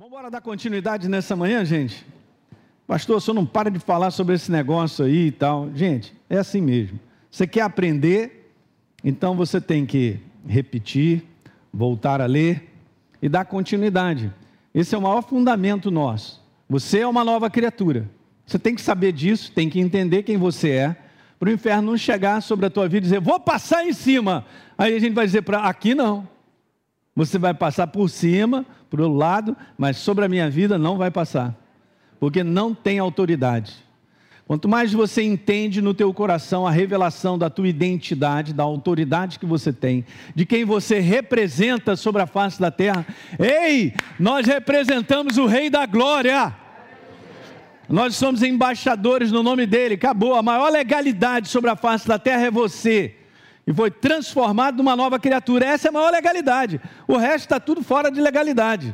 Vamos embora dar continuidade nessa manhã, gente? Pastor, o senhor não para de falar sobre esse negócio aí e tal. Gente, é assim mesmo. Você quer aprender, então você tem que repetir, voltar a ler e dar continuidade. Esse é o maior fundamento nosso. Você é uma nova criatura. Você tem que saber disso, tem que entender quem você é, para o inferno não chegar sobre a tua vida e dizer, vou passar em cima. Aí a gente vai dizer para aqui não. Você vai passar por cima, para o lado, mas sobre a minha vida não vai passar, porque não tem autoridade. Quanto mais você entende no teu coração a revelação da tua identidade, da autoridade que você tem, de quem você representa sobre a face da terra, ei, nós representamos o Rei da Glória. Nós somos embaixadores no nome dele. Acabou. A maior legalidade sobre a face da terra é você e foi transformado numa nova criatura. Essa é a maior legalidade. O resto está tudo fora de legalidade.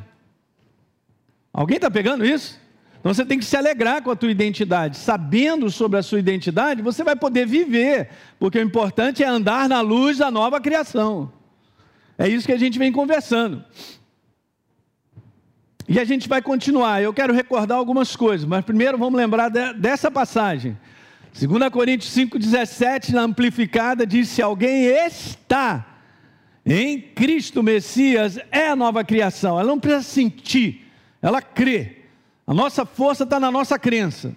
Alguém está pegando isso? Então você tem que se alegrar com a tua identidade. Sabendo sobre a sua identidade, você vai poder viver, porque o importante é andar na luz da nova criação. É isso que a gente vem conversando. E a gente vai continuar. Eu quero recordar algumas coisas, mas primeiro vamos lembrar dessa passagem. 2 Coríntios 5,17, na amplificada, diz: Se alguém está em Cristo Messias, é a nova criação. Ela não precisa sentir, ela crê. A nossa força está na nossa crença.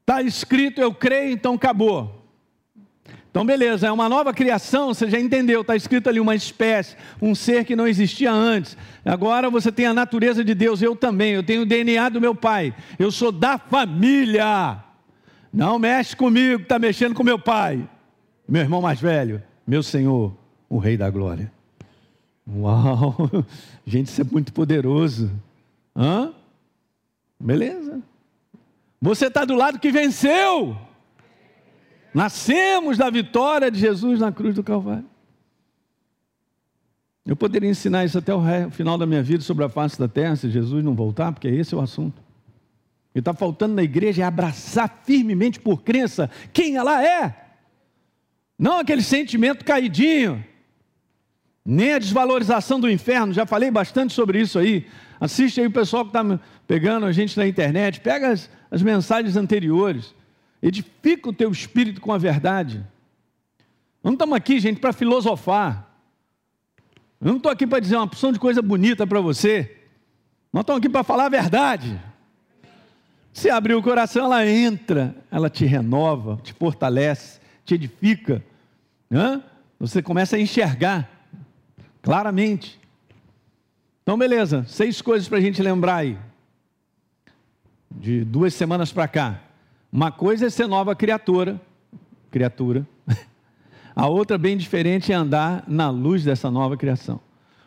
Está escrito, eu creio, então acabou. Então, beleza, é uma nova criação, você já entendeu, está escrito ali uma espécie, um ser que não existia antes. Agora você tem a natureza de Deus, eu também, eu tenho o DNA do meu pai, eu sou da família. Não mexe comigo, está mexendo com meu pai, meu irmão mais velho, meu Senhor, o Rei da Glória. Uau, gente, isso é muito poderoso. Hã? Beleza. Você está do lado que venceu. Nascemos da vitória de Jesus na cruz do Calvário. Eu poderia ensinar isso até o final da minha vida sobre a face da terra, se Jesus não voltar, porque esse é o assunto. O que está faltando na igreja é abraçar firmemente por crença quem ela é. Não aquele sentimento caidinho, nem a desvalorização do inferno. Já falei bastante sobre isso aí. Assiste aí o pessoal que está pegando a gente na internet, pega as, as mensagens anteriores. Edifica o teu espírito com a verdade. Não estamos aqui, gente, para filosofar. Eu não estou aqui para dizer uma opção de coisa bonita para você. Nós estamos aqui para falar a verdade. Se abrir o coração, ela entra, ela te renova, te fortalece, te edifica. Você começa a enxergar claramente. Então, beleza, seis coisas para a gente lembrar aí. De duas semanas para cá. Uma coisa é ser nova criatura, criatura. A outra, bem diferente, é andar na luz dessa nova criação.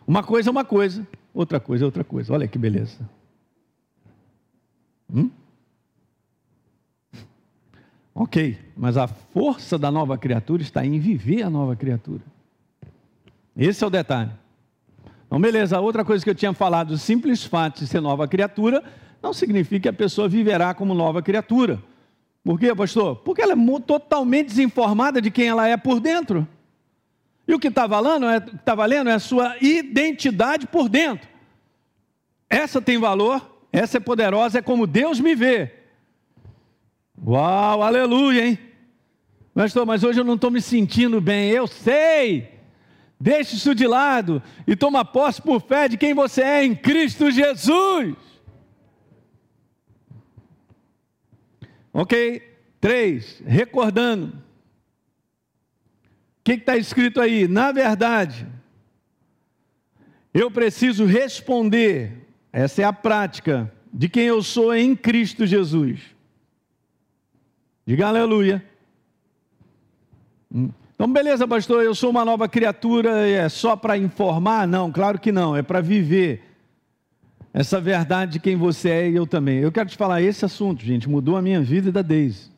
Uma coisa é uma coisa, outra coisa é outra coisa. Olha que beleza. Hum? Ok, mas a força da nova criatura está em viver a nova criatura. Esse é o detalhe. Então, beleza, outra coisa que eu tinha falado, o simples fato de ser nova criatura, não significa que a pessoa viverá como nova criatura. Por quê, pastor? Porque ela é totalmente desinformada de quem ela é por dentro. E o que está valendo, é, tá valendo é a sua identidade por dentro. Essa tem valor, essa é poderosa, é como Deus me vê. Uau, aleluia, hein? Pastor, mas hoje eu não estou me sentindo bem. Eu sei. Deixe isso de lado e toma posse por fé de quem você é em Cristo Jesus. Ok? Três, recordando. O que está escrito aí? Na verdade, eu preciso responder, essa é a prática, de quem eu sou em Cristo Jesus. Diga aleluia. Hum. Então, beleza, pastor, eu sou uma nova criatura, é só para informar? Não, claro que não, é para viver essa verdade de quem você é e eu também. Eu quero te falar, esse assunto, gente, mudou a minha vida e da Deise.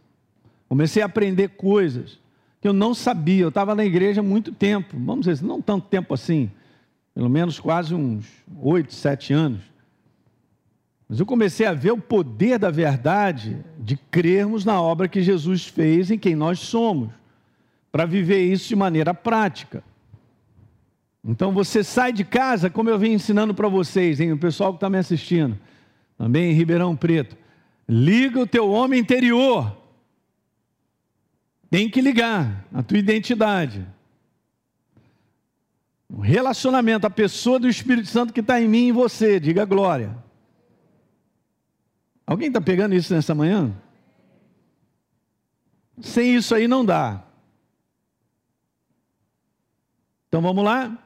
Comecei a aprender coisas que eu não sabia. Eu estava na igreja há muito tempo, vamos dizer, não tanto tempo assim, pelo menos quase uns oito, sete anos. Mas eu comecei a ver o poder da verdade de crermos na obra que Jesus fez em quem nós somos, para viver isso de maneira prática. Então você sai de casa, como eu vim ensinando para vocês, hein, o pessoal que está me assistindo, também em Ribeirão Preto. Liga o teu homem interior. Tem que ligar a tua identidade. O relacionamento, a pessoa do Espírito Santo que está em mim e em você, diga glória. Alguém está pegando isso nessa manhã? Sem isso aí não dá. Então vamos lá?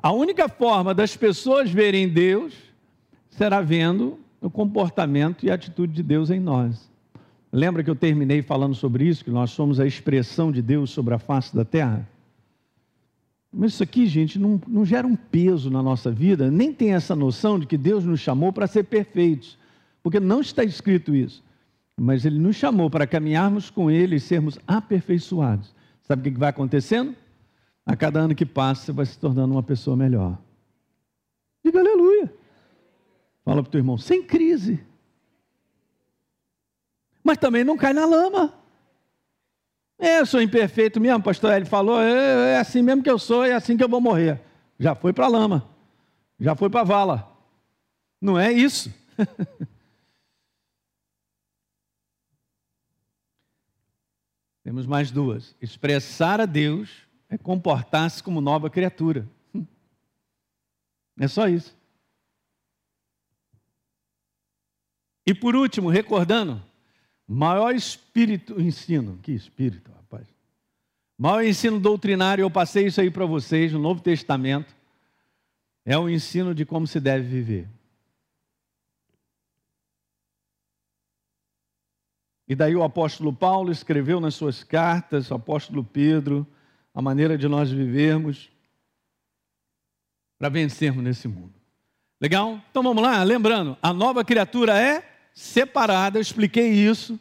A única forma das pessoas verem Deus será vendo o comportamento e a atitude de Deus em nós. Lembra que eu terminei falando sobre isso, que nós somos a expressão de Deus sobre a face da terra? Mas isso aqui, gente, não, não gera um peso na nossa vida, nem tem essa noção de que Deus nos chamou para ser perfeitos, porque não está escrito isso. Mas Ele nos chamou para caminharmos com Ele e sermos aperfeiçoados. Sabe o que vai acontecendo? A cada ano que passa, você vai se tornando uma pessoa melhor. Diga aleluia. Fala para o teu irmão, sem crise. Mas também não cai na lama. É, eu sou imperfeito mesmo, pastor Ele falou, é, é, assim mesmo que eu sou, é assim que eu vou morrer. Já foi para a lama, já foi para a vala. Não é isso. Temos mais duas. Expressar a Deus é comportar-se como nova criatura. É só isso. E por último, recordando, maior espírito, ensino, que espírito, rapaz. Maior ensino doutrinário, eu passei isso aí para vocês no Novo Testamento, é o ensino de como se deve viver. E daí o apóstolo Paulo escreveu nas suas cartas, o apóstolo Pedro, a maneira de nós vivermos para vencermos nesse mundo. Legal? Então vamos lá, lembrando, a nova criatura é separada, eu expliquei isso.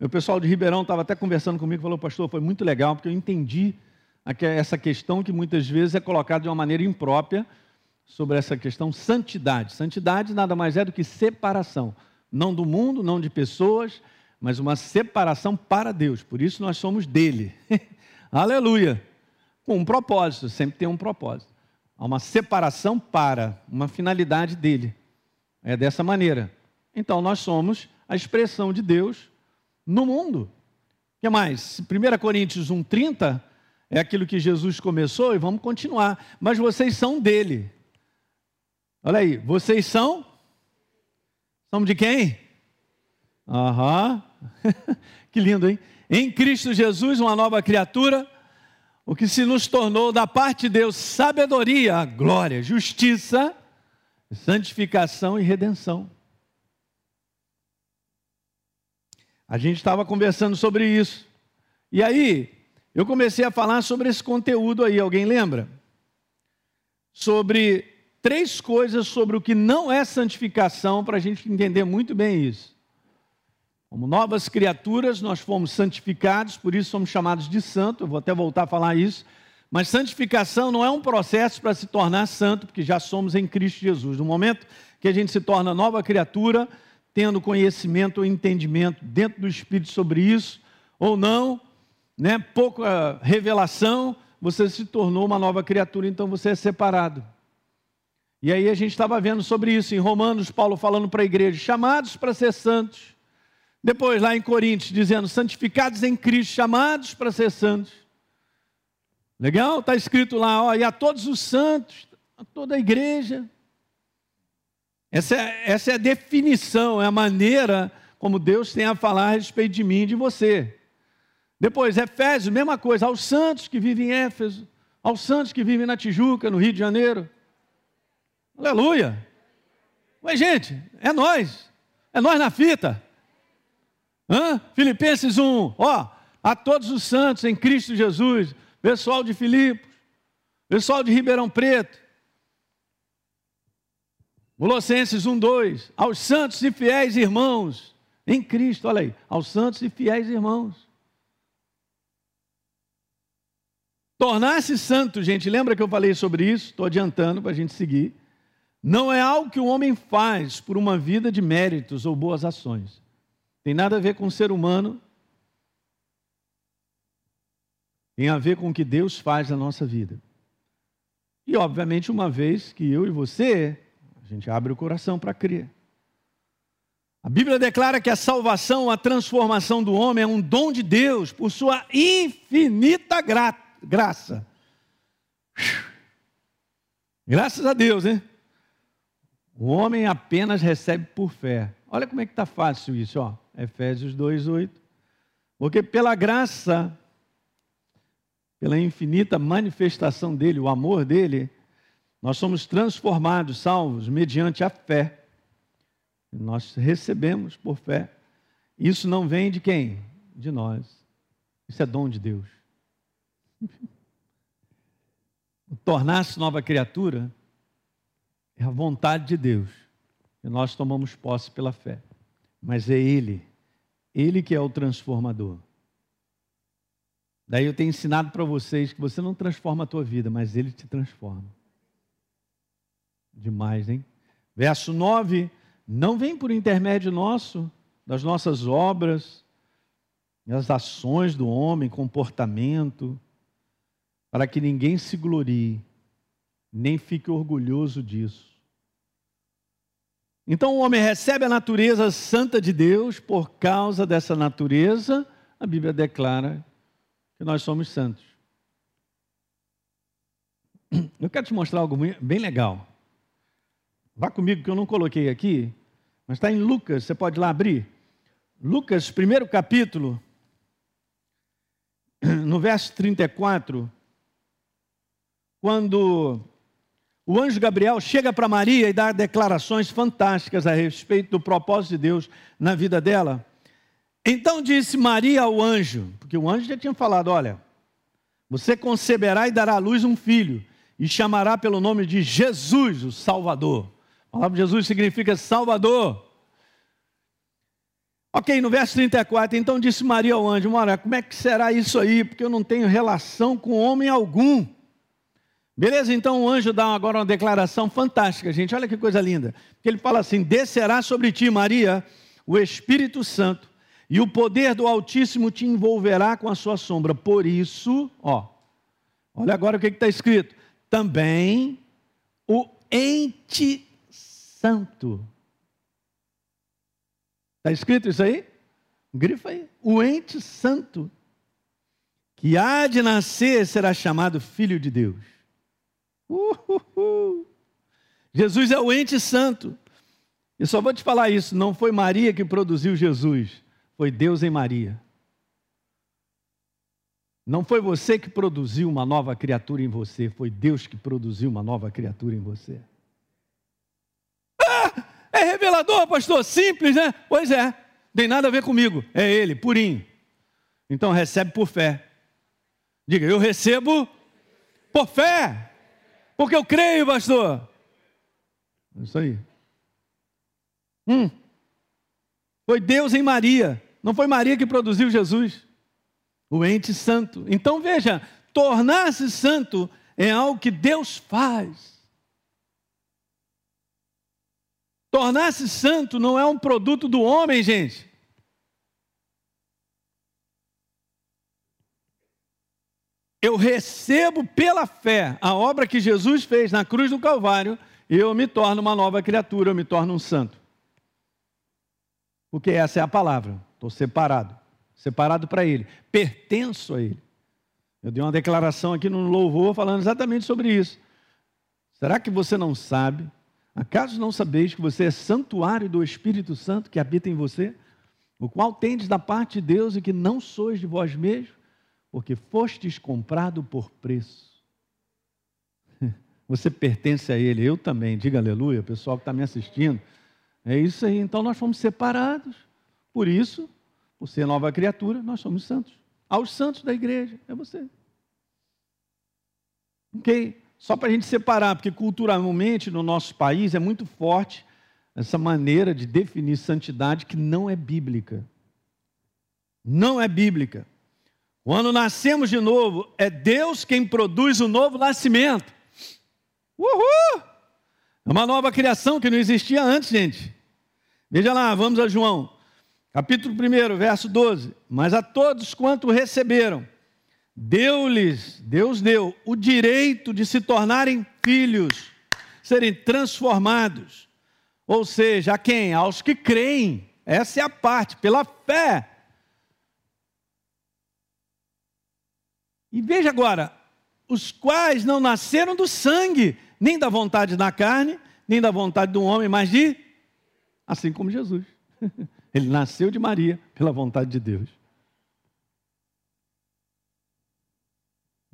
O pessoal de Ribeirão estava até conversando comigo, falou, pastor, foi muito legal, porque eu entendi essa questão que muitas vezes é colocada de uma maneira imprópria sobre essa questão santidade. Santidade nada mais é do que separação, não do mundo, não de pessoas, mas uma separação para Deus. Por isso nós somos dele. Aleluia com um propósito, sempre tem um propósito. Há uma separação para uma finalidade dele. É dessa maneira. Então nós somos a expressão de Deus no mundo. O que mais? 1 Coríntios 1,30 é aquilo que Jesus começou e vamos continuar. Mas vocês são dele. Olha aí, vocês são? Somos de quem? Aham. que lindo, hein? Em Cristo Jesus, uma nova criatura o que se nos tornou da parte de Deus sabedoria, glória, justiça, santificação e redenção. A gente estava conversando sobre isso. E aí, eu comecei a falar sobre esse conteúdo aí, alguém lembra? Sobre três coisas sobre o que não é santificação, para a gente entender muito bem isso. Como novas criaturas, nós fomos santificados, por isso somos chamados de santo. Eu vou até voltar a falar isso. Mas santificação não é um processo para se tornar santo, porque já somos em Cristo Jesus. No momento que a gente se torna nova criatura, tendo conhecimento ou entendimento dentro do Espírito sobre isso, ou não, né, pouca revelação, você se tornou uma nova criatura, então você é separado. E aí a gente estava vendo sobre isso em Romanos, Paulo falando para a igreja: chamados para ser santos depois, lá em Coríntios, dizendo: santificados em Cristo, chamados para ser santos. Legal? Está escrito lá, ó, e a todos os santos, a toda a igreja. Essa é, essa é a definição, é a maneira como Deus tem a falar a respeito de mim e de você. Depois, Efésios, mesma coisa, aos santos que vivem em Éfeso, aos santos que vivem na Tijuca, no Rio de Janeiro. Aleluia! Ué, gente, é nós, é nós na fita. Hã? Filipenses 1, ó, a todos os santos em Cristo Jesus, pessoal de Filipos, pessoal de Ribeirão Preto. Colossenses 1, 2, aos santos e fiéis irmãos em Cristo, olha aí, aos santos e fiéis irmãos. Tornar-se santo, gente, lembra que eu falei sobre isso? Estou adiantando para a gente seguir. Não é algo que o homem faz por uma vida de méritos ou boas ações. Tem nada a ver com o ser humano. tem a ver com o que Deus faz na nossa vida. E, obviamente, uma vez que eu e você, a gente abre o coração para crer. A Bíblia declara que a salvação, a transformação do homem é um dom de Deus por sua infinita gra graça. Graças a Deus, hein? O homem apenas recebe por fé. Olha como é que está fácil isso, ó. Efésios 2,8. Porque pela graça pela infinita manifestação dele, o amor dele, nós somos transformados, salvos, mediante a fé. Nós recebemos por fé. Isso não vem de quem? De nós. Isso é dom de Deus. Tornar-se nova criatura é a vontade de Deus. E nós tomamos posse pela fé. Mas é Ele, Ele que é o transformador. Daí eu tenho ensinado para vocês que você não transforma a tua vida, mas ele te transforma. Demais, hein? Verso 9: Não vem por intermédio nosso, das nossas obras, das ações do homem, comportamento, para que ninguém se glorie, nem fique orgulhoso disso. Então o homem recebe a natureza santa de Deus, por causa dessa natureza, a Bíblia declara que nós somos santos. Eu quero te mostrar algo bem legal. Vá comigo que eu não coloquei aqui, mas está em Lucas, você pode lá abrir. Lucas, primeiro capítulo, no verso 34, quando o anjo Gabriel chega para Maria e dá declarações fantásticas a respeito do propósito de Deus na vida dela. Então disse Maria ao anjo, porque o anjo já tinha falado: Olha, você conceberá e dará à luz um filho, e chamará pelo nome de Jesus, o Salvador. A palavra Jesus significa Salvador. Ok, no verso 34, então disse Maria ao anjo: Olha, como é que será isso aí? Porque eu não tenho relação com homem algum. Beleza, então o anjo dá agora uma declaração fantástica, gente. Olha que coisa linda. Ele fala assim: Descerá sobre ti, Maria, o Espírito Santo e o poder do Altíssimo te envolverá com a sua sombra. Por isso, ó, olha agora o que está escrito: também o ente santo. Está escrito isso aí? Grifa aí. O ente santo, que há de nascer, será chamado Filho de Deus. Uhul. Jesus é o ente santo. Eu só vou te falar isso: não foi Maria que produziu Jesus foi Deus em Maria. Não foi você que produziu uma nova criatura em você, foi Deus que produziu uma nova criatura em você. Ah, é revelador, pastor, simples, né? Pois é, tem nada a ver comigo, é Ele, purinho. Então recebe por fé. Diga, eu recebo por fé, porque eu creio, pastor. É isso aí. Hum. Foi Deus em Maria. Não foi Maria que produziu Jesus, o ente santo. Então veja, tornar-se santo é algo que Deus faz. Tornar-se santo não é um produto do homem, gente. Eu recebo pela fé a obra que Jesus fez na cruz do Calvário eu me torno uma nova criatura, eu me torno um santo. Porque essa é a palavra. Estou separado. Separado para Ele. Pertenço a Ele. Eu dei uma declaração aqui no louvor falando exatamente sobre isso. Será que você não sabe? Acaso não sabeis que você é santuário do Espírito Santo que habita em você? O qual tendes da parte de Deus e que não sois de vós mesmos? Porque fostes comprado por preço. Você pertence a Ele, eu também, diga aleluia, pessoal que está me assistindo. É isso aí, então nós fomos separados. Por isso, por ser nova criatura, nós somos santos. Aos santos da igreja, é você. Ok? Só para a gente separar, porque culturalmente no nosso país é muito forte essa maneira de definir santidade que não é bíblica. Não é bíblica. Quando nascemos de novo, é Deus quem produz o novo nascimento. Uhul! É uma nova criação que não existia antes, gente. Veja lá, vamos a João Capítulo 1, verso 12. Mas a todos quanto receberam, deu-lhes, Deus deu, o direito de se tornarem filhos, serem transformados. Ou seja, a quem? Aos que creem. Essa é a parte, pela fé. E veja agora, os quais não nasceram do sangue, nem da vontade da carne, nem da vontade do homem, mas de assim como Jesus. Ele nasceu de Maria pela vontade de Deus.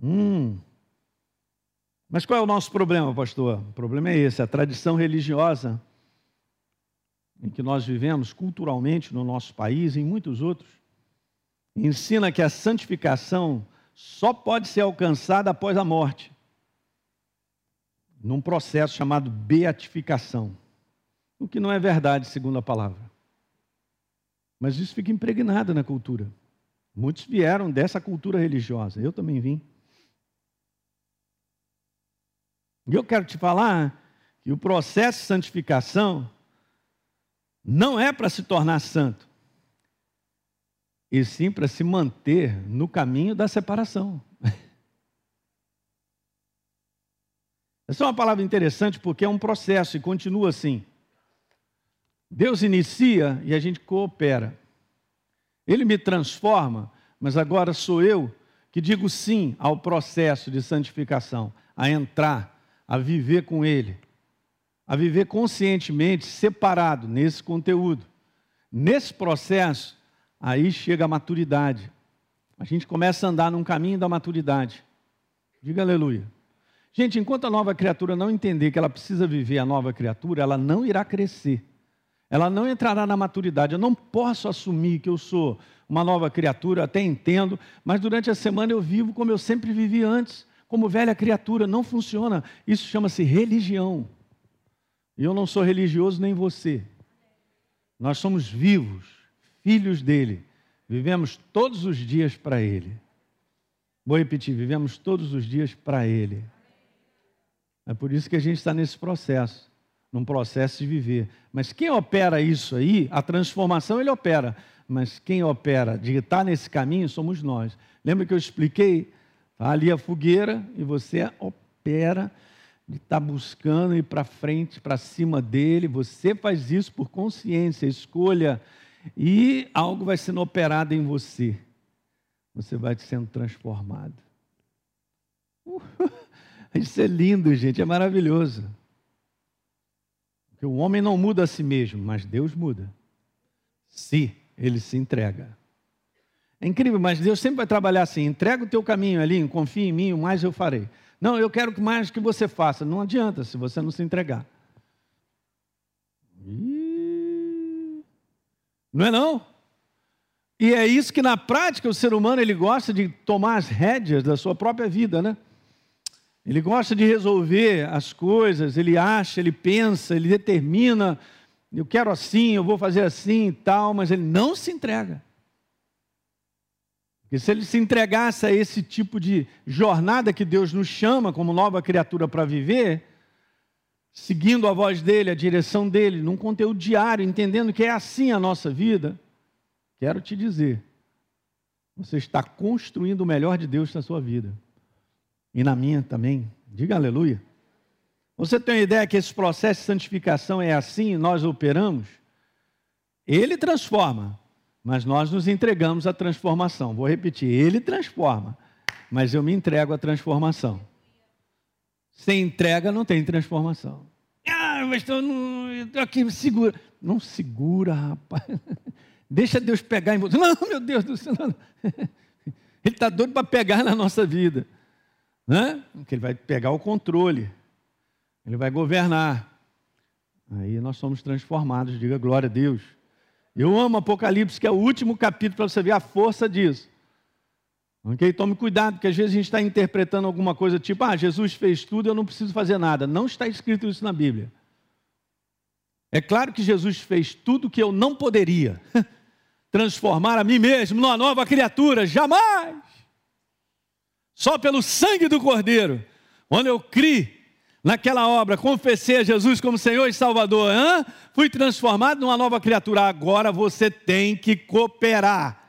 Hum. Mas qual é o nosso problema, pastor? O problema é esse: a tradição religiosa em que nós vivemos culturalmente no nosso país e em muitos outros ensina que a santificação só pode ser alcançada após a morte, num processo chamado beatificação. O que não é verdade, segundo a palavra. Mas isso fica impregnado na cultura. Muitos vieram dessa cultura religiosa, eu também vim. E eu quero te falar que o processo de santificação não é para se tornar santo, e sim para se manter no caminho da separação. Essa é uma palavra interessante porque é um processo e continua assim. Deus inicia e a gente coopera. Ele me transforma, mas agora sou eu que digo sim ao processo de santificação, a entrar a viver com Ele, a viver conscientemente, separado nesse conteúdo. Nesse processo, aí chega a maturidade. A gente começa a andar num caminho da maturidade. Diga aleluia. Gente, enquanto a nova criatura não entender que ela precisa viver a nova criatura, ela não irá crescer. Ela não entrará na maturidade. Eu não posso assumir que eu sou uma nova criatura, até entendo, mas durante a semana eu vivo como eu sempre vivi antes como velha criatura, não funciona. Isso chama-se religião. E eu não sou religioso nem você. Nós somos vivos, filhos dele. Vivemos todos os dias para ele. Vou repetir: vivemos todos os dias para ele. É por isso que a gente está nesse processo, num processo de viver. Mas quem opera isso aí, a transformação ele opera. Mas quem opera de estar nesse caminho somos nós. Lembra que eu expliquei Está ali a fogueira e você opera de estar tá buscando ir para frente, para cima dele. Você faz isso por consciência, escolha, e algo vai sendo operado em você. Você vai sendo transformado. Uh, isso é lindo, gente, é maravilhoso. Porque o homem não muda a si mesmo, mas Deus muda. Se ele se entrega. É incrível, mas Deus sempre vai trabalhar assim: entrega o teu caminho ali, confia em mim, o mais eu farei. Não, eu quero que mais que você faça. Não adianta se você não se entregar. Não é não? E é isso que na prática o ser humano ele gosta de tomar as rédeas da sua própria vida, né? Ele gosta de resolver as coisas, ele acha, ele pensa, ele determina, eu quero assim, eu vou fazer assim e tal, mas ele não se entrega. Porque se ele se entregasse a esse tipo de jornada que Deus nos chama como nova criatura para viver, seguindo a voz dele, a direção dele, num conteúdo diário, entendendo que é assim a nossa vida, quero te dizer, você está construindo o melhor de Deus na sua vida. E na minha também. Diga aleluia. Você tem a ideia que esse processo de santificação é assim, nós operamos? Ele transforma, mas nós nos entregamos à transformação. Vou repetir: Ele transforma, mas eu me entrego à transformação. Sem entrega não tem transformação. Ah, mas estou aqui, segura. Não segura, rapaz. Deixa Deus pegar em você. Não, meu Deus do céu. Não. Ele está doido para pegar na nossa vida. Né? Porque ele vai pegar o controle. Ele vai governar. Aí nós somos transformados. Diga glória a Deus. Eu amo Apocalipse, que é o último capítulo, para você ver a força disso. Ok? Tome cuidado, porque às vezes a gente está interpretando alguma coisa tipo, ah, Jesus fez tudo, eu não preciso fazer nada. Não está escrito isso na Bíblia. É claro que Jesus fez tudo que eu não poderia. Transformar a mim mesmo numa nova criatura, jamais. Só pelo sangue do Cordeiro, quando eu criei naquela obra, confessei a Jesus como Senhor e Salvador, Hã? fui transformado numa nova criatura. Agora você tem que cooperar.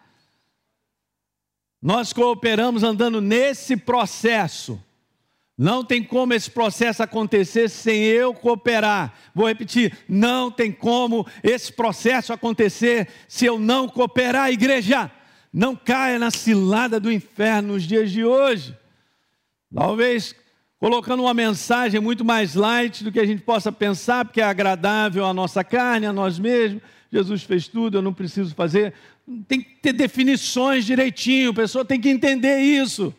Nós cooperamos andando nesse processo. Não tem como esse processo acontecer sem eu cooperar. Vou repetir: não tem como esse processo acontecer se eu não cooperar, igreja. Não caia na cilada do inferno nos dias de hoje. Talvez colocando uma mensagem muito mais light do que a gente possa pensar, porque é agradável à nossa carne, a nós mesmos. Jesus fez tudo, eu não preciso fazer. Tem que ter definições direitinho, a pessoa tem que entender isso.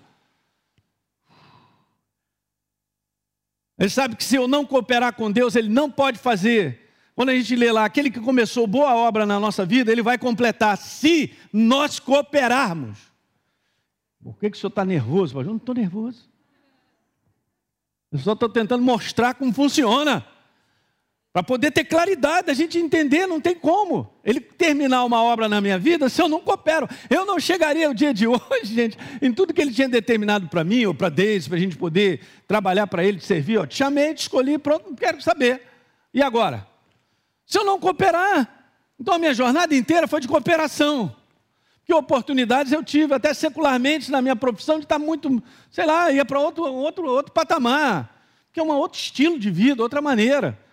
Ele sabe que se eu não cooperar com Deus, ele não pode fazer. Quando a gente lê lá, aquele que começou boa obra na nossa vida, ele vai completar, se nós cooperarmos. Por que, que o senhor está nervoso? Eu não estou nervoso. Eu só estou tentando mostrar como funciona. Para poder ter claridade, a gente entender, não tem como. Ele terminar uma obra na minha vida se eu não coopero. Eu não chegaria o dia de hoje, gente, em tudo que ele tinha determinado para mim ou para Deise, para a gente poder trabalhar para ele, te servir. Ó, te chamei, te escolhi, pronto, quero saber. E agora? Se eu não cooperar, então a minha jornada inteira foi de cooperação. Que oportunidades eu tive, até secularmente, na minha profissão, de estar muito, sei lá, ia para outro, outro, outro patamar. Que é um outro estilo de vida, outra maneira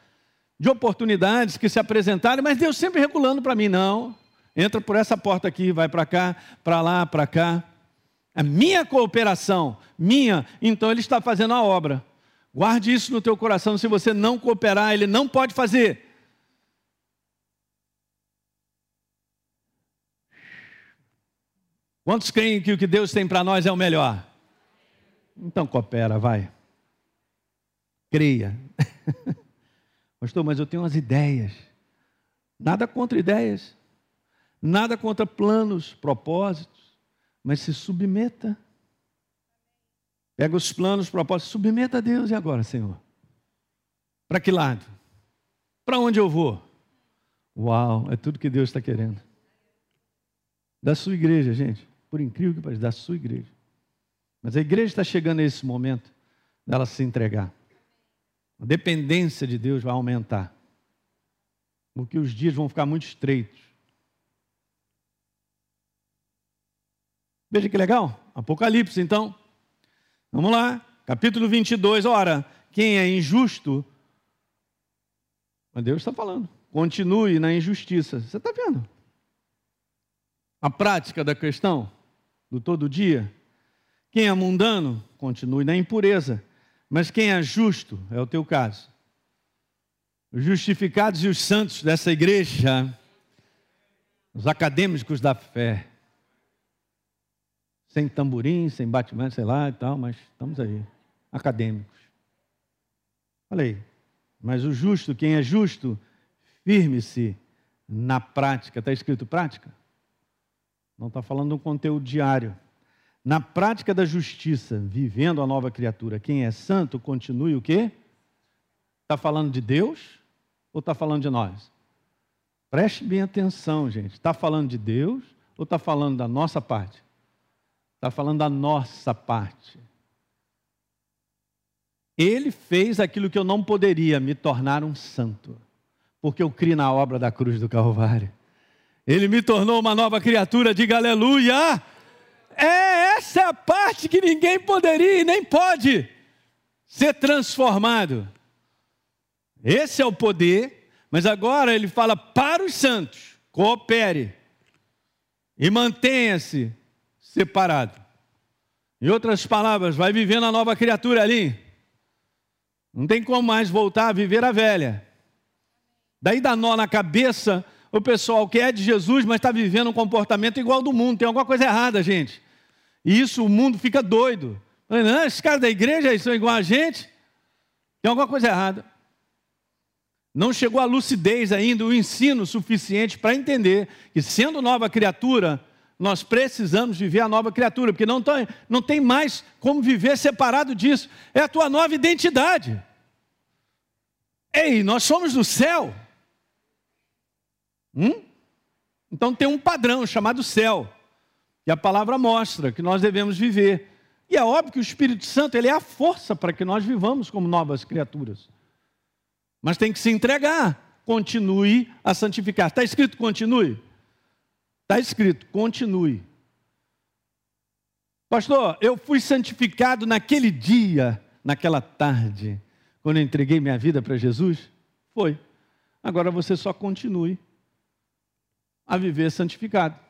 de oportunidades que se apresentaram, mas Deus sempre regulando para mim, não. Entra por essa porta aqui, vai para cá, para lá, para cá. A minha cooperação, minha, então ele está fazendo a obra. Guarde isso no teu coração, se você não cooperar, ele não pode fazer. Quantos creem que o que Deus tem para nós é o melhor? Então coopera, vai. Creia. Pastor, mas eu tenho umas ideias. Nada contra ideias, nada contra planos, propósitos, mas se submeta. Pega os planos, propósitos, submeta a Deus. E agora, Senhor? Para que lado? Para onde eu vou? Uau, é tudo que Deus está querendo. Da sua igreja, gente. Por incrível que pareça, da sua igreja. Mas a igreja está chegando a esse momento dela se entregar. A dependência de Deus vai aumentar. Porque os dias vão ficar muito estreitos. Veja que legal. Apocalipse, então. Vamos lá. Capítulo 22. Ora, quem é injusto. Mas Deus está falando. Continue na injustiça. Você está vendo? A prática da questão do todo dia. Quem é mundano, continue na impureza. Mas quem é justo é o teu caso. Os justificados e os santos dessa igreja, os acadêmicos da fé, sem tamborim, sem batimento, sei lá e tal, mas estamos aí, acadêmicos. Falei, mas o justo, quem é justo, firme-se na prática. Está escrito prática? Não está falando um conteúdo diário na prática da justiça, vivendo a nova criatura, quem é santo, continue o quê? Está falando de Deus ou está falando de nós? Preste bem atenção, gente. Está falando de Deus ou está falando da nossa parte? Está falando da nossa parte. Ele fez aquilo que eu não poderia, me tornar um santo, porque eu criei na obra da cruz do Calvário. Ele me tornou uma nova criatura, diga aleluia! É essa é a parte que ninguém poderia e nem pode ser transformado. Esse é o poder, mas agora ele fala para os santos: coopere e mantenha-se separado. Em outras palavras, vai vivendo a nova criatura ali. Não tem como mais voltar a viver a velha. Daí dá nó na cabeça o pessoal que é de Jesus, mas está vivendo um comportamento igual do mundo. Tem alguma coisa errada, gente. E isso o mundo fica doido. Não, esses caras da igreja são igual a gente. Tem alguma coisa errada. Não chegou a lucidez ainda, o ensino suficiente para entender que, sendo nova criatura, nós precisamos viver a nova criatura, porque não tem, não tem mais como viver separado disso. É a tua nova identidade. Ei, nós somos do céu. Hum? Então tem um padrão chamado céu. E a palavra mostra que nós devemos viver. E é óbvio que o Espírito Santo ele é a força para que nós vivamos como novas criaturas. Mas tem que se entregar. Continue a santificar. Está escrito continue? Está escrito continue. Pastor, eu fui santificado naquele dia, naquela tarde, quando eu entreguei minha vida para Jesus? Foi. Agora você só continue a viver santificado.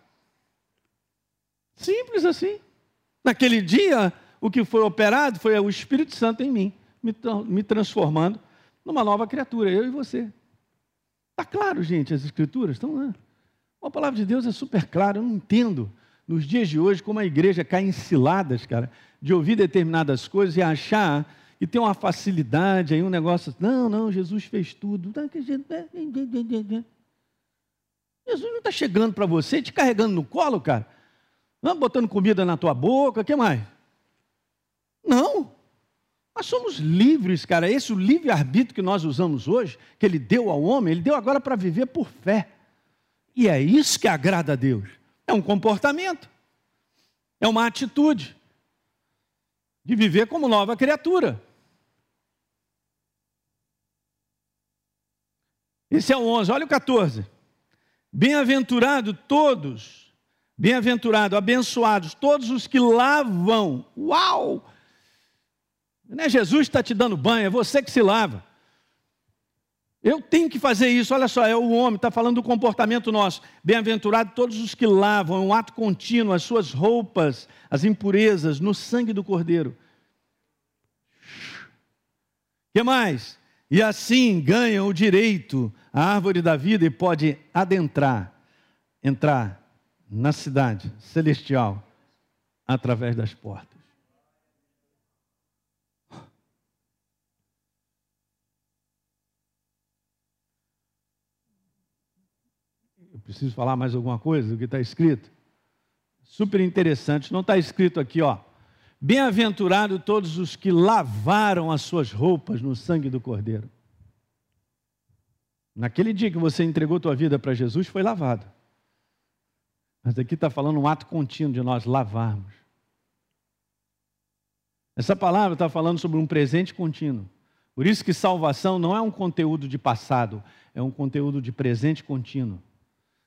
Simples assim. Naquele dia, o que foi operado foi o Espírito Santo em mim, me, transformando numa nova criatura, eu e você. Está claro, gente, as escrituras estão lá. A palavra de Deus é super clara, eu não entendo nos dias de hoje como a igreja cai em ciladas, cara, de ouvir determinadas coisas e achar que tem uma facilidade aí, um negócio, não, não, Jesus fez tudo. Jesus não está chegando para você, te carregando no colo, cara. Não, botando comida na tua boca, o que mais? Não. Nós somos livres, cara. Esse é o livre-arbítrio que nós usamos hoje, que ele deu ao homem, ele deu agora para viver por fé. E é isso que agrada a Deus. É um comportamento, é uma atitude de viver como nova criatura. Esse é o 11, olha o 14. Bem-aventurado todos, bem-aventurado, abençoados todos os que lavam. Uau! Não é Jesus que está te dando banho, é você que se lava. Eu tenho que fazer isso, olha só, é o homem, está falando do comportamento nosso. Bem-aventurado todos os que lavam, é um ato contínuo, as suas roupas, as impurezas, no sangue do Cordeiro. O que mais? E assim ganham o direito à árvore da vida e pode adentrar, entrar na cidade celestial através das portas. Eu preciso falar mais alguma coisa do que está escrito? Super interessante. Não está escrito aqui, ó. Bem-aventurado todos os que lavaram as suas roupas no sangue do Cordeiro. Naquele dia que você entregou tua vida para Jesus, foi lavado. Mas aqui está falando um ato contínuo de nós lavarmos. Essa palavra está falando sobre um presente contínuo. Por isso que salvação não é um conteúdo de passado, é um conteúdo de presente contínuo.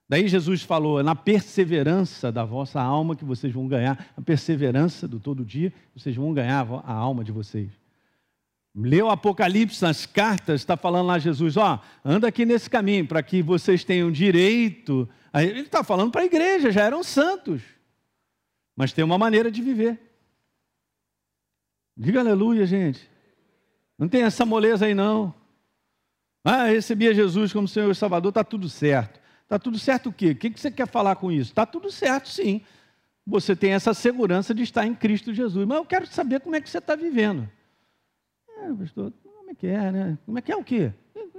Daí Jesus falou: é na perseverança da vossa alma que vocês vão ganhar, a perseverança do todo dia, vocês vão ganhar a alma de vocês. Leu Apocalipse nas cartas, está falando lá Jesus, ó, anda aqui nesse caminho para que vocês tenham direito. Ele está falando para a igreja, já eram santos, mas tem uma maneira de viver. Diga aleluia, gente. Não tem essa moleza aí não. Ah, recebia Jesus como Senhor e Salvador, está tudo certo. Está tudo certo o quê? O que você quer falar com isso? Está tudo certo, sim. Você tem essa segurança de estar em Cristo Jesus. Mas eu quero saber como é que você está vivendo. É, pastor, como é que é, né? Como é que é o quê?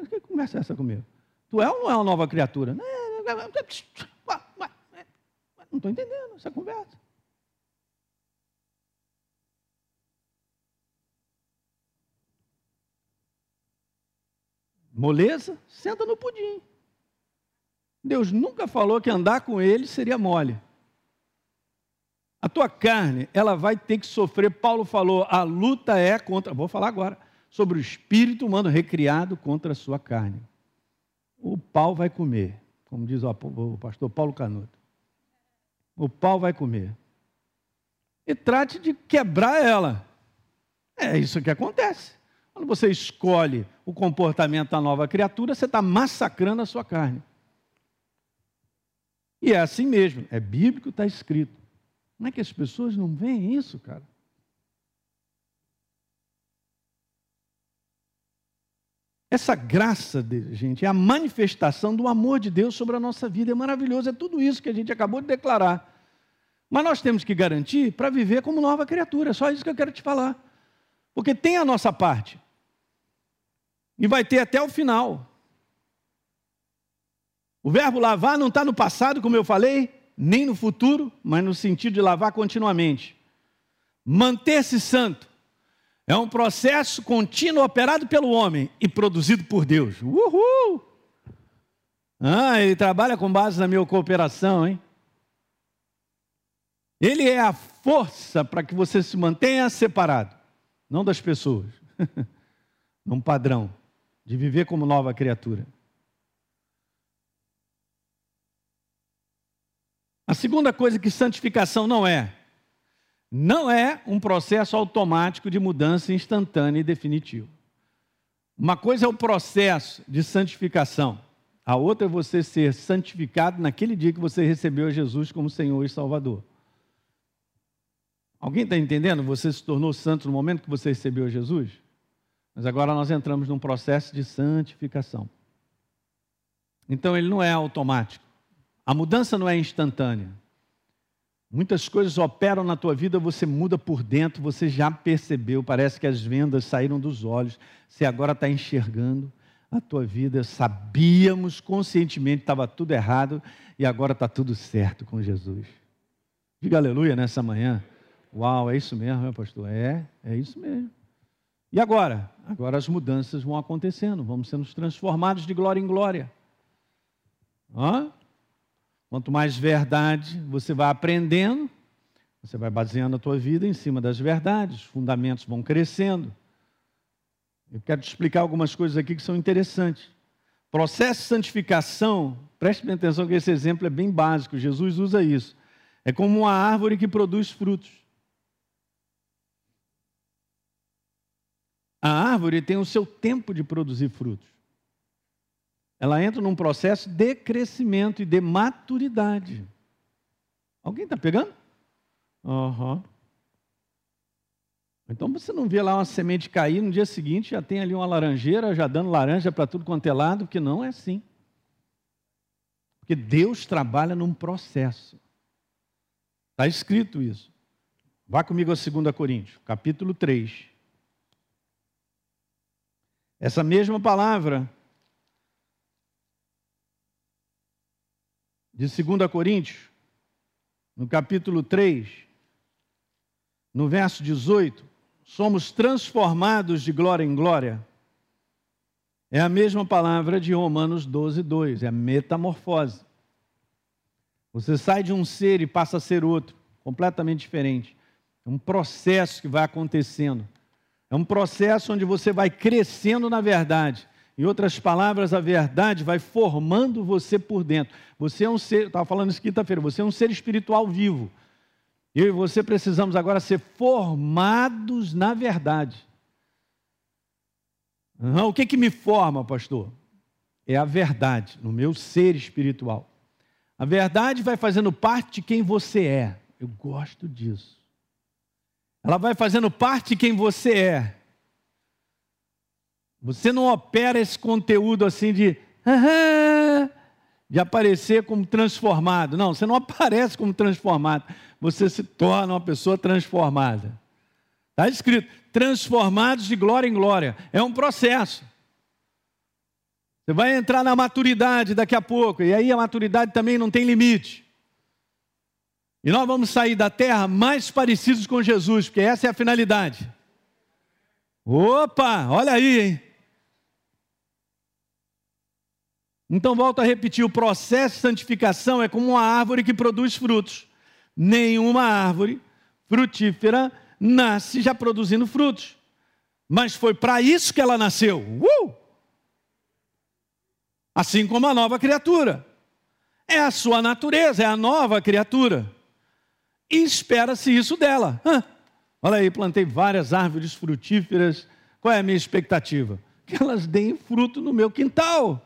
Que conversa é essa comigo? Tu é ou não é uma nova criatura? Não estou entendendo essa conversa. Moleza? Senta no pudim. Deus nunca falou que andar com ele seria mole. A tua carne, ela vai ter que sofrer. Paulo falou, a luta é contra, vou falar agora, sobre o espírito humano recriado contra a sua carne. O pau vai comer, como diz o pastor Paulo Canuto. O pau vai comer. E trate de quebrar ela. É isso que acontece. Quando você escolhe o comportamento da nova criatura, você está massacrando a sua carne. E é assim mesmo, é bíblico, está escrito. Como é que as pessoas não veem isso, cara? Essa graça, de, gente, é a manifestação do amor de Deus sobre a nossa vida. É maravilhoso, é tudo isso que a gente acabou de declarar. Mas nós temos que garantir para viver como nova criatura. É só isso que eu quero te falar. Porque tem a nossa parte. E vai ter até o final. O verbo lavar não está no passado, como eu falei, nem no futuro, mas no sentido de lavar continuamente. Manter-se santo é um processo contínuo operado pelo homem e produzido por Deus. Uhul! Ah, ele trabalha com base na minha cooperação, hein? Ele é a força para que você se mantenha separado, não das pessoas, num padrão de viver como nova criatura. A segunda coisa que santificação não é, não é um processo automático de mudança instantânea e definitiva. Uma coisa é o processo de santificação, a outra é você ser santificado naquele dia que você recebeu Jesus como Senhor e Salvador. Alguém está entendendo? Você se tornou santo no momento que você recebeu Jesus? Mas agora nós entramos num processo de santificação. Então ele não é automático. A mudança não é instantânea. Muitas coisas operam na tua vida, você muda por dentro, você já percebeu, parece que as vendas saíram dos olhos, você agora está enxergando a tua vida. Sabíamos conscientemente que estava tudo errado e agora está tudo certo com Jesus. Diga aleluia nessa manhã. Uau, é isso mesmo, meu pastor? É, é isso mesmo. E agora? Agora as mudanças vão acontecendo, vamos sendo transformados de glória em glória. Hã? Quanto mais verdade você vai aprendendo, você vai baseando a tua vida em cima das verdades, os fundamentos vão crescendo. Eu quero te explicar algumas coisas aqui que são interessantes. Processo de santificação, preste bem atenção que esse exemplo é bem básico, Jesus usa isso. É como uma árvore que produz frutos. A árvore tem o seu tempo de produzir frutos. Ela entra num processo de crescimento e de maturidade. Alguém está pegando? Uhum. Então você não vê lá uma semente cair, no dia seguinte já tem ali uma laranjeira, já dando laranja para tudo quanto é lado, que não é assim. Porque Deus trabalha num processo. Está escrito isso. Vá comigo a 2 Coríntios, capítulo 3. Essa mesma palavra de 2 Coríntios, no capítulo 3, no verso 18, somos transformados de glória em glória. É a mesma palavra de Romanos 12, 2, é metamorfose. Você sai de um ser e passa a ser outro, completamente diferente. É um processo que vai acontecendo. É um processo onde você vai crescendo na verdade. Em outras palavras, a verdade vai formando você por dentro. Você é um ser, estava falando isso quinta-feira, você é um ser espiritual vivo. Eu e você precisamos agora ser formados na verdade. O que, que me forma, pastor? É a verdade, no meu ser espiritual. A verdade vai fazendo parte de quem você é. Eu gosto disso. Ela vai fazendo parte de quem você é. Você não opera esse conteúdo assim de de aparecer como transformado. Não, você não aparece como transformado. Você se torna uma pessoa transformada. Está escrito: transformados de glória em glória. É um processo. Você vai entrar na maturidade daqui a pouco, e aí a maturidade também não tem limite. E nós vamos sair da terra mais parecidos com Jesus, porque essa é a finalidade. Opa, olha aí, hein? Então, volto a repetir: o processo de santificação é como uma árvore que produz frutos. Nenhuma árvore frutífera nasce já produzindo frutos. Mas foi para isso que ela nasceu. Uh! Assim como a nova criatura. É a sua natureza, é a nova criatura e espera-se isso dela. Olha aí, plantei várias árvores frutíferas. Qual é a minha expectativa? Que elas deem fruto no meu quintal.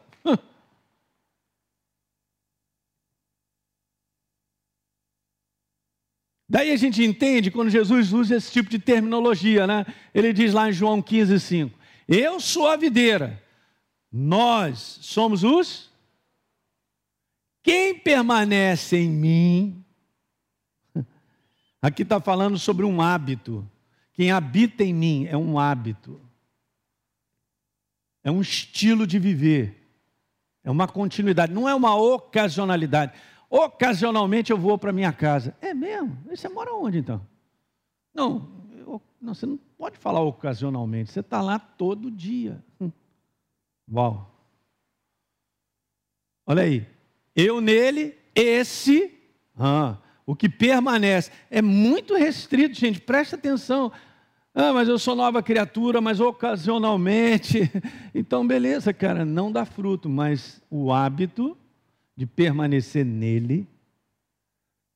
Daí a gente entende quando Jesus usa esse tipo de terminologia, né? Ele diz lá em João 15, 5: Eu sou a videira, nós somos os. Quem permanece em mim Aqui está falando sobre um hábito. Quem habita em mim é um hábito. É um estilo de viver. É uma continuidade, não é uma ocasionalidade. Ocasionalmente eu vou para minha casa. É mesmo? Você mora onde então? Não, eu, não, você não pode falar ocasionalmente. Você está lá todo dia. Hum. Uau. Olha aí. Eu nele, esse. Ah, o que permanece. É muito restrito, gente, presta atenção. Ah, mas eu sou nova criatura, mas ocasionalmente. Então, beleza, cara, não dá fruto, mas o hábito de permanecer nele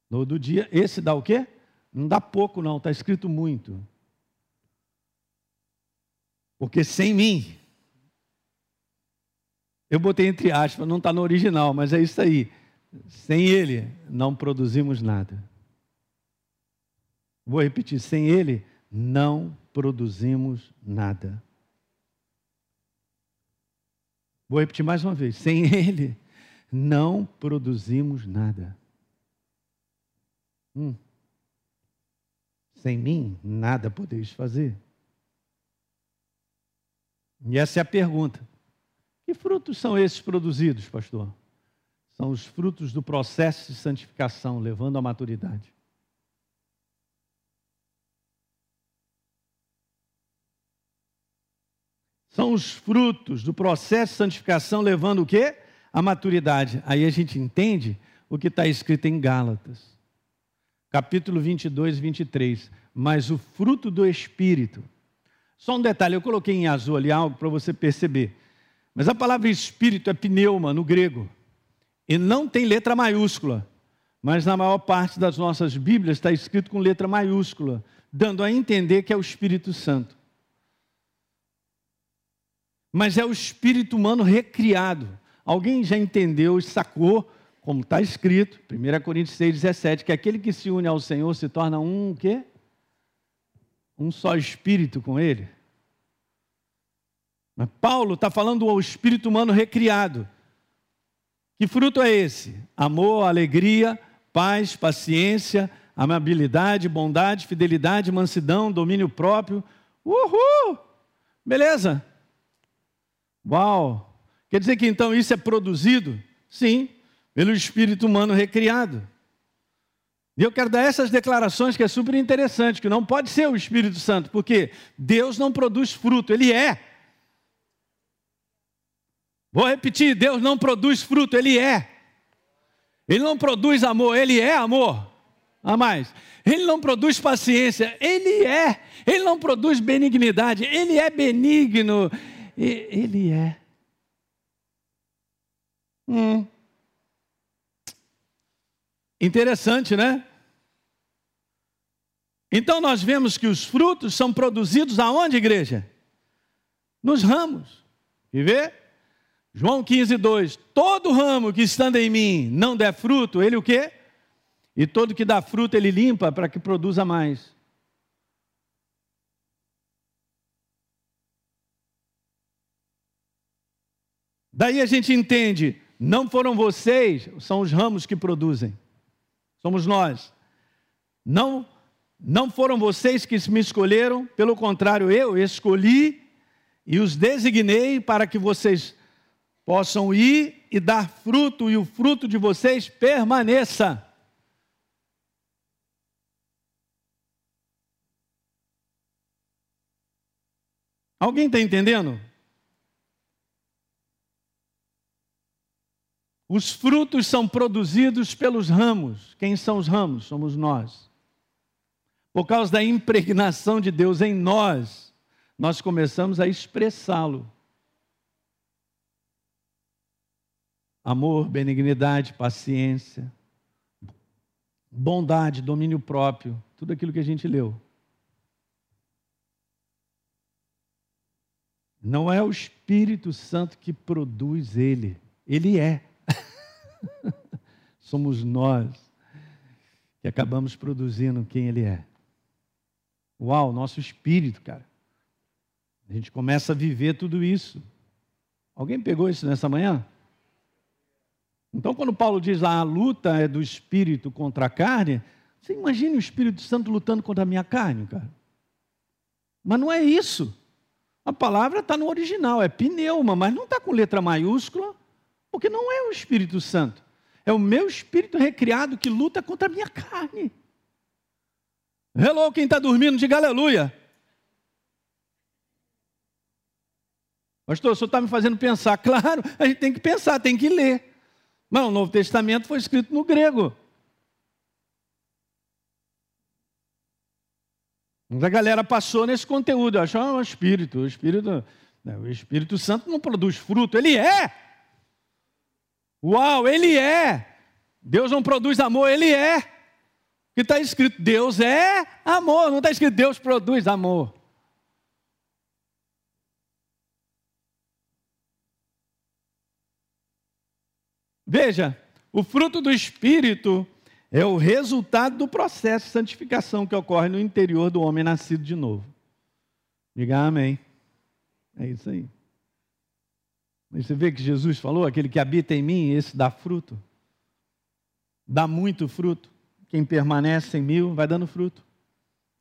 todo dia, esse dá o quê? Não dá pouco, não, está escrito muito. Porque sem mim, eu botei entre aspas, não está no original, mas é isso aí. Sem Ele, não produzimos nada. Vou repetir: sem Ele, não produzimos nada. Vou repetir mais uma vez: sem Ele, não produzimos nada. Hum. Sem mim, nada podeis fazer. E essa é a pergunta. Que frutos são esses produzidos, pastor? São os frutos do processo de santificação, levando à maturidade. São os frutos do processo de santificação, levando o quê? A maturidade. Aí a gente entende o que está escrito em Gálatas, capítulo 22 e 23. Mas o fruto do Espírito só um detalhe, eu coloquei em azul ali algo para você perceber. Mas a palavra espírito é pneuma no grego. E não tem letra maiúscula. Mas na maior parte das nossas Bíblias está escrito com letra maiúscula, dando a entender que é o Espírito Santo. Mas é o espírito humano recriado. Alguém já entendeu e sacou, como está escrito, 1 Coríntios 6,17, que aquele que se une ao Senhor se torna um o quê? um só espírito com ele. Mas Paulo está falando do espírito humano recriado. Que fruto é esse? Amor, alegria, paz, paciência, amabilidade, bondade, fidelidade, mansidão, domínio próprio. Uhul! Beleza? Uau! Quer dizer que então isso é produzido? Sim, pelo espírito humano recriado. E eu quero dar essas declarações que é super interessante, que não pode ser o Espírito Santo, porque Deus não produz fruto, Ele é. Vou repetir: Deus não produz fruto, Ele é. Ele não produz amor, Ele é amor. A mais. Ele não produz paciência, Ele é. Ele não produz benignidade, Ele é benigno. Ele é. Hum. Interessante, né? Então nós vemos que os frutos são produzidos aonde, igreja? Nos ramos. E vê? João 15, 2. Todo ramo que estando em mim não der fruto, ele o quê? E todo que dá fruto ele limpa para que produza mais. Daí a gente entende, não foram vocês, são os ramos que produzem somos nós. Não, não foram vocês que me escolheram, pelo contrário, eu escolhi e os designei para que vocês possam ir e dar fruto, e o fruto de vocês permaneça. Alguém está entendendo? Os frutos são produzidos pelos ramos. Quem são os ramos? Somos nós. Por causa da impregnação de Deus em nós, nós começamos a expressá-lo. Amor, benignidade, paciência, bondade, domínio próprio, tudo aquilo que a gente leu. Não é o Espírito Santo que produz ele, ele é. Somos nós que acabamos produzindo quem Ele é. Uau, nosso espírito, cara. A gente começa a viver tudo isso. Alguém pegou isso nessa manhã? Então, quando Paulo diz lá, a luta é do espírito contra a carne, você imagine o Espírito Santo lutando contra a minha carne, cara. Mas não é isso. A palavra está no original, é pneuma, mas não está com letra maiúscula, porque não é o Espírito Santo. É o meu espírito recriado que luta contra a minha carne. Hello, quem está dormindo, diga aleluia. Pastor, o senhor está me fazendo pensar. Claro, a gente tem que pensar, tem que ler. Mas o Novo Testamento foi escrito no grego. Mas a galera passou nesse conteúdo, achou ah, o Espírito, o Espírito, né, o Espírito Santo não produz fruto, ele é. Uau, ele é. Deus não produz amor, ele é. Que está escrito Deus é amor, não está escrito Deus produz amor. Veja, o fruto do Espírito é o resultado do processo de santificação que ocorre no interior do homem nascido de novo. Diga amém. É isso aí. Você vê que Jesus falou: aquele que habita em mim, esse dá fruto. Dá muito fruto. Quem permanece em mim vai dando fruto.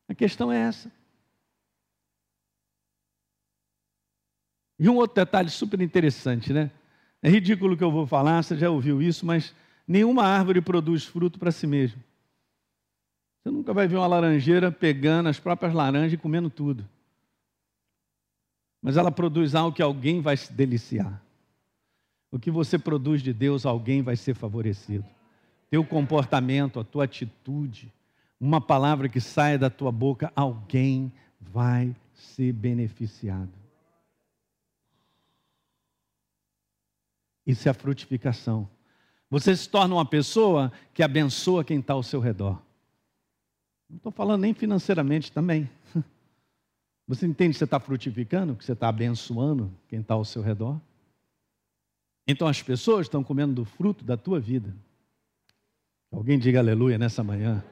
A questão é essa. E um outro detalhe super interessante, né? É ridículo o que eu vou falar, você já ouviu isso, mas nenhuma árvore produz fruto para si mesma. Você nunca vai ver uma laranjeira pegando as próprias laranjas e comendo tudo. Mas ela produz algo que alguém vai se deliciar. O que você produz de Deus, alguém vai ser favorecido. Teu comportamento, a tua atitude, uma palavra que saia da tua boca, alguém vai ser beneficiado. Isso é a frutificação. Você se torna uma pessoa que abençoa quem está ao seu redor. Não estou falando nem financeiramente também. Você entende que você está frutificando, que você está abençoando quem está ao seu redor? Então as pessoas estão comendo do fruto da tua vida. Alguém diga aleluia nessa manhã.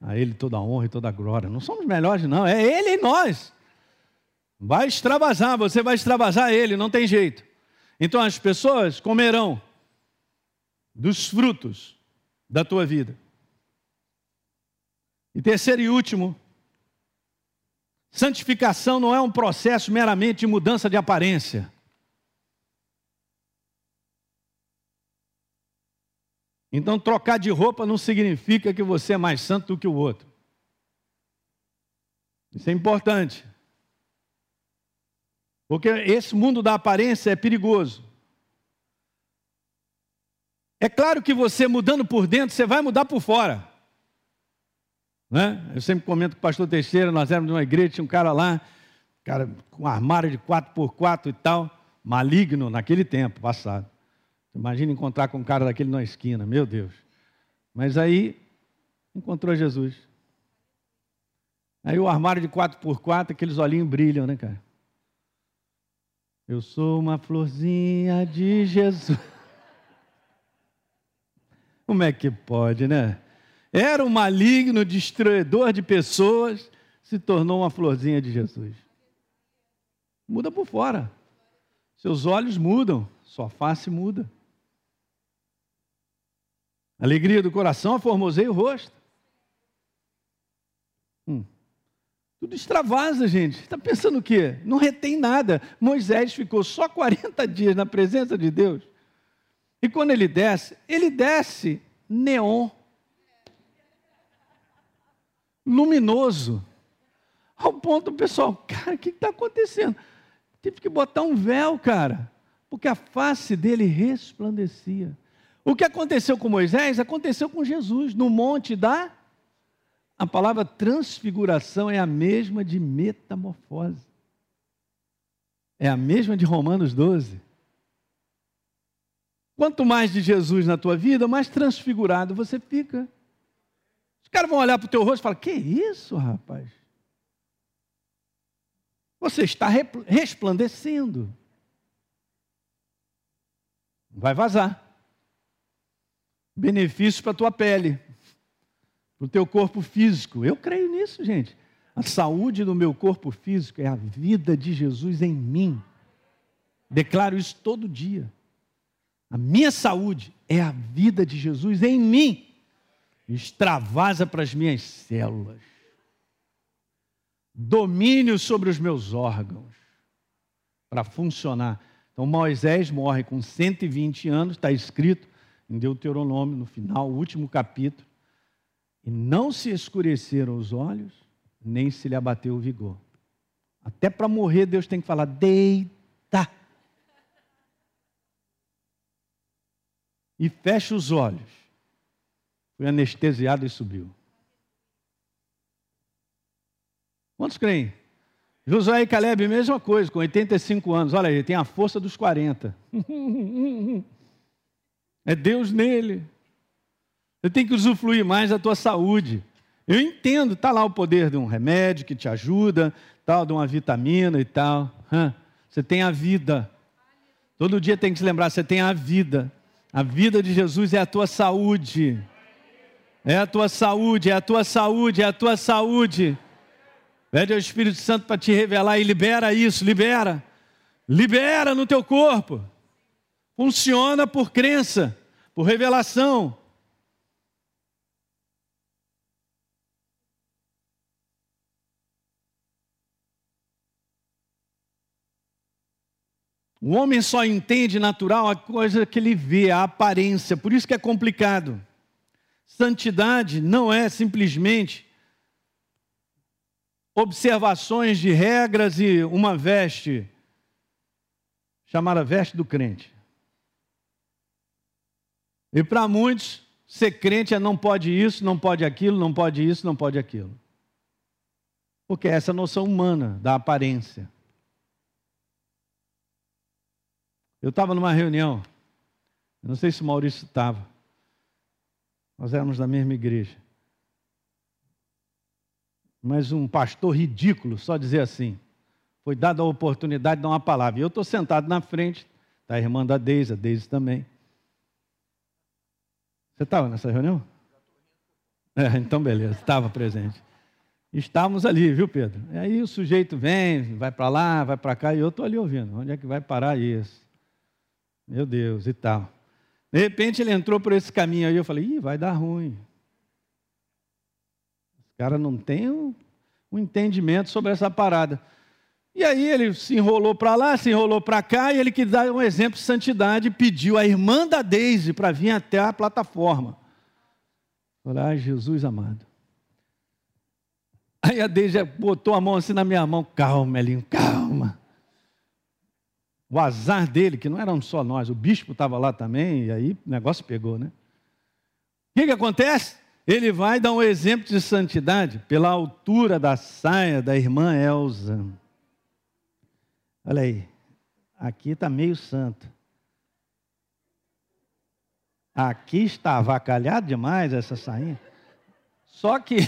A Ele toda a honra e toda a glória. Não somos melhores, não. É Ele em nós. Vai extravasar, você vai extravasar Ele, não tem jeito. Então as pessoas comerão dos frutos da tua vida. E terceiro e último, santificação não é um processo meramente de mudança de aparência. Então, trocar de roupa não significa que você é mais santo do que o outro. Isso é importante. Porque esse mundo da aparência é perigoso. É claro que você mudando por dentro, você vai mudar por fora. Né? Eu sempre comento com o pastor Teixeira, nós éramos numa igreja, tinha um cara lá, cara com um armário de 4x4 e tal, maligno naquele tempo passado. Imagina encontrar com um cara daquele na esquina, meu Deus. Mas aí encontrou Jesus. Aí o armário de 4x4, aqueles olhinhos brilham, né, cara? Eu sou uma florzinha de Jesus. Como é que pode, né? Era um maligno, destruidor de pessoas, se tornou uma florzinha de Jesus. Muda por fora. Seus olhos mudam, sua face muda. Alegria do coração, formoseia o rosto. Hum. Tudo extravasa, gente. Está pensando o quê? Não retém nada. Moisés ficou só 40 dias na presença de Deus. E quando ele desce, ele desce neon. Luminoso. Ao ponto, pessoal, cara, o que está acontecendo? Tive que botar um véu, cara, porque a face dele resplandecia. O que aconteceu com Moisés aconteceu com Jesus no monte da. A palavra transfiguração é a mesma de metamorfose. É a mesma de Romanos 12. Quanto mais de Jesus na tua vida, mais transfigurado você fica. Os caras vão olhar para o teu rosto e falar: Que isso, rapaz? Você está resplandecendo. Vai vazar benefícios para a tua pele, para o teu corpo físico. Eu creio nisso, gente. A saúde do meu corpo físico é a vida de Jesus em mim. Declaro isso todo dia. A minha saúde é a vida de Jesus em mim. Extravasa para as minhas células. Domínio sobre os meus órgãos para funcionar. Então Moisés morre com 120 anos, está escrito, em Deuteronômio, no final, último capítulo, e não se escureceram os olhos, nem se lhe abateu o vigor. Até para morrer, Deus tem que falar: deita. E fecha os olhos. Foi anestesiado e subiu. Quantos creem? Josué e Caleb, mesma coisa, com 85 anos. Olha aí, tem a força dos 40. É Deus nele. Você tem que usufruir mais da tua saúde. Eu entendo, está lá o poder de um remédio que te ajuda, tal, de uma vitamina e tal. Você tem a vida. Todo dia tem que se lembrar, você tem a vida. A vida de Jesus é a tua saúde. É a tua saúde, é a tua saúde, é a tua saúde. Pede ao Espírito Santo para te revelar e libera isso, libera. Libera no teu corpo. Funciona por crença, por revelação. O homem só entende natural a coisa que ele vê, a aparência, por isso que é complicado. Santidade não é simplesmente observações de regras e uma veste, chamada veste do crente. E para muitos, ser crente é não pode isso, não pode aquilo, não pode isso, não pode aquilo. Porque é essa noção humana da aparência. Eu estava numa reunião, eu não sei se o Maurício estava, nós éramos da mesma igreja. Mas um pastor ridículo, só dizer assim, foi dada a oportunidade de dar uma palavra. E eu estou sentado na frente, está a irmã da Deise, a Deise também. Você estava nessa reunião? É, então beleza, estava presente. Estávamos ali, viu, Pedro? E aí o sujeito vem, vai para lá, vai para cá, e eu estou ali ouvindo. Onde é que vai parar isso? Meu Deus, e tal. De repente ele entrou por esse caminho aí, eu falei, Ih, vai dar ruim. Os caras não têm um, um entendimento sobre essa parada. E aí ele se enrolou para lá, se enrolou para cá, e ele quis dar um exemplo de santidade, pediu a irmã da Deise para vir até a plataforma. Falei, ah, Jesus amado. Aí a Deise botou a mão assim na minha mão, calma, Elinho, calma. O azar dele, que não eram só nós, o bispo estava lá também, e aí o negócio pegou, né? O que, que acontece? Ele vai dar um exemplo de santidade pela altura da saia da irmã Elza. Olha aí, aqui está meio santo. Aqui está avacalhado demais essa sainha. Só que,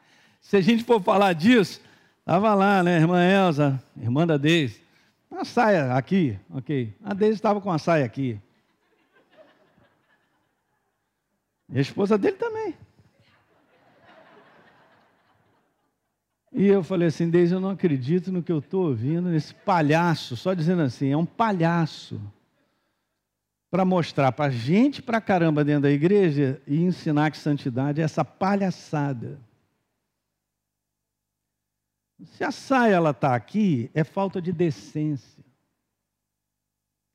se a gente for falar disso, estava lá, né, irmã Elza, irmã da Deise. A saia aqui, ok. A Deise estava com a saia aqui. E a esposa dele também. E eu falei assim, Deise, eu não acredito no que eu estou ouvindo, nesse palhaço, só dizendo assim, é um palhaço. Para mostrar para gente para caramba dentro da igreja e ensinar que santidade é essa palhaçada. Se a saia ela está aqui, é falta de decência.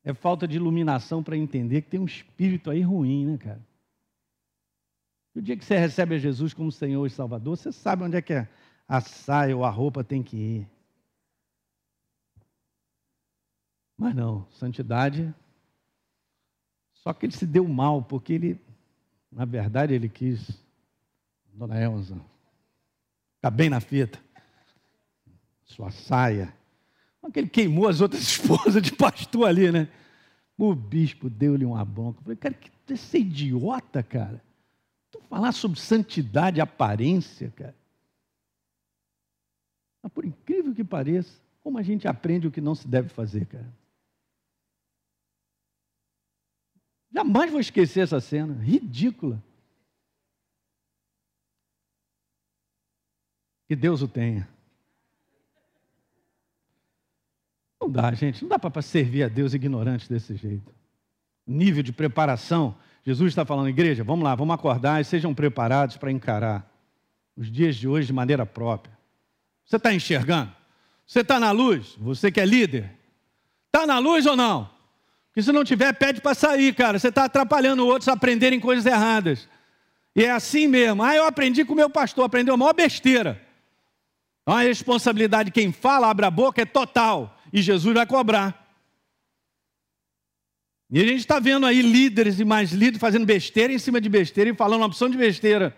É falta de iluminação para entender que tem um espírito aí ruim, né, cara? O dia que você recebe a Jesus como Senhor e Salvador, você sabe onde é que a, a saia ou a roupa tem que ir. Mas não, santidade. Só que ele se deu mal, porque ele, na verdade, ele quis, Dona Elza, ficar bem na fita sua saia. Ele queimou as outras esposas de pastor ali, né? O bispo deu-lhe uma bronca. Eu falei, cara, que você é idiota, cara. Tu falar sobre santidade aparência, cara. Mas por incrível que pareça, como a gente aprende o que não se deve fazer, cara. Jamais vou esquecer essa cena, ridícula. Que Deus o tenha. Não dá, gente, não dá para servir a Deus ignorante desse jeito. Nível de preparação. Jesus está falando, igreja, vamos lá, vamos acordar e sejam preparados para encarar os dias de hoje de maneira própria. Você está enxergando? Você está na luz? Você que é líder? Está na luz ou não? Porque se não tiver, pede para sair, cara. Você está atrapalhando outros a aprenderem coisas erradas. E é assim mesmo. Ah, eu aprendi com o meu pastor, aprendeu a maior besteira. Então, a responsabilidade de quem fala, abre a boca, é total e Jesus vai cobrar. E a gente está vendo aí líderes e mais líderes fazendo besteira em cima de besteira e falando uma opção de besteira.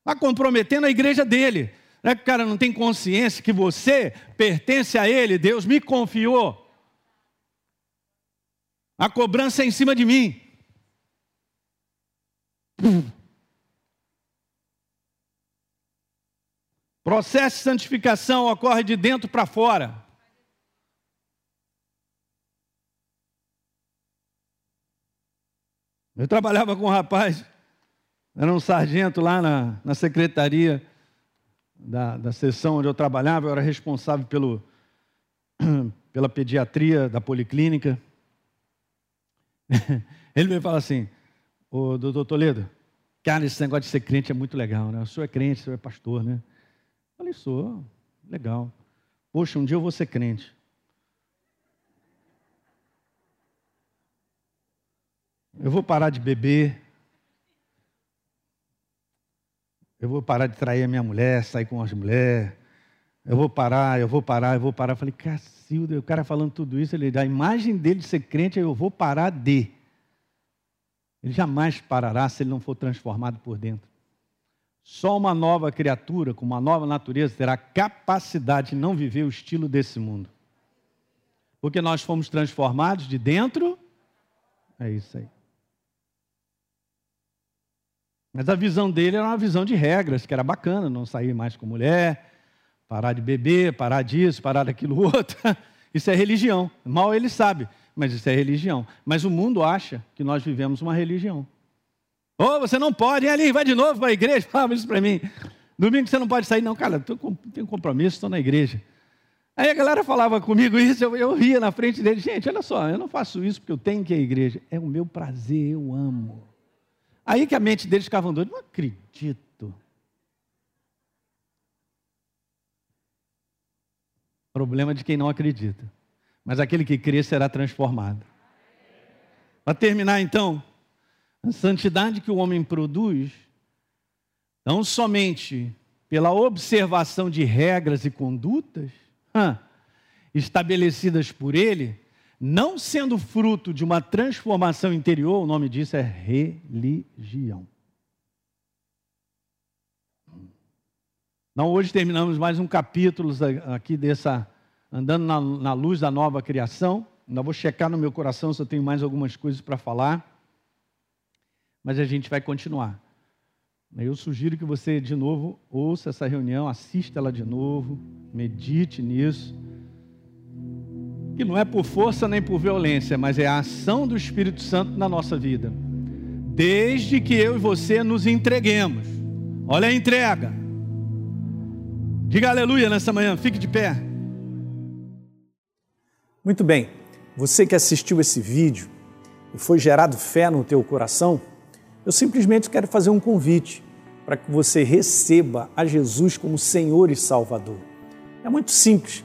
Está comprometendo a igreja dele. Não é que o cara não tem consciência que você pertence a ele, Deus me confiou. A cobrança é em cima de mim. Processo de santificação ocorre de dentro para fora. Eu trabalhava com um rapaz, era um sargento lá na, na secretaria da, da onde eu trabalhava, eu era responsável pelo, pela pediatria da policlínica. Ele me fala assim, ô doutor Toledo, cara, esse negócio de ser crente é muito legal, né? O senhor é crente, o senhor é pastor, né? Eu falei, sou, legal. Poxa, um dia eu vou ser crente. Eu vou parar de beber. Eu vou parar de trair a minha mulher, sair com as mulheres. Eu vou parar, eu vou parar, eu vou parar. Eu falei, Cacilda, o cara falando tudo isso, ele, a imagem dele de ser crente é eu vou parar de. Ele jamais parará se ele não for transformado por dentro. Só uma nova criatura, com uma nova natureza, terá capacidade de não viver o estilo desse mundo. Porque nós fomos transformados de dentro. É isso aí. Mas a visão dele era uma visão de regras, que era bacana, não sair mais com mulher, parar de beber, parar disso, parar daquilo outro. Isso é religião. Mal ele sabe, mas isso é religião. Mas o mundo acha que nós vivemos uma religião. Ô, oh, você não pode, ir ali, vai de novo para a igreja, fala isso para mim. Domingo você não pode sair, não, cara, eu tenho compromisso, estou na igreja. Aí a galera falava comigo isso, eu, eu ria na frente dele, gente, olha só, eu não faço isso porque eu tenho que ir à igreja. É o meu prazer, eu amo. Aí que a mente deles ficava doida, não acredito. Problema de quem não acredita. Mas aquele que crê será transformado. Para terminar então, a santidade que o homem produz, não somente pela observação de regras e condutas estabelecidas por ele, não sendo fruto de uma transformação interior, o nome disso é religião. Então, hoje terminamos mais um capítulo aqui dessa, andando na, na luz da nova criação. Ainda vou checar no meu coração se eu tenho mais algumas coisas para falar. Mas a gente vai continuar. Eu sugiro que você, de novo, ouça essa reunião, assista ela de novo, medite nisso que não é por força nem por violência, mas é a ação do Espírito Santo na nossa vida. Desde que eu e você nos entreguemos. Olha a entrega. Diga aleluia nessa manhã, fique de pé. Muito bem. Você que assistiu esse vídeo e foi gerado fé no teu coração, eu simplesmente quero fazer um convite para que você receba a Jesus como Senhor e Salvador. É muito simples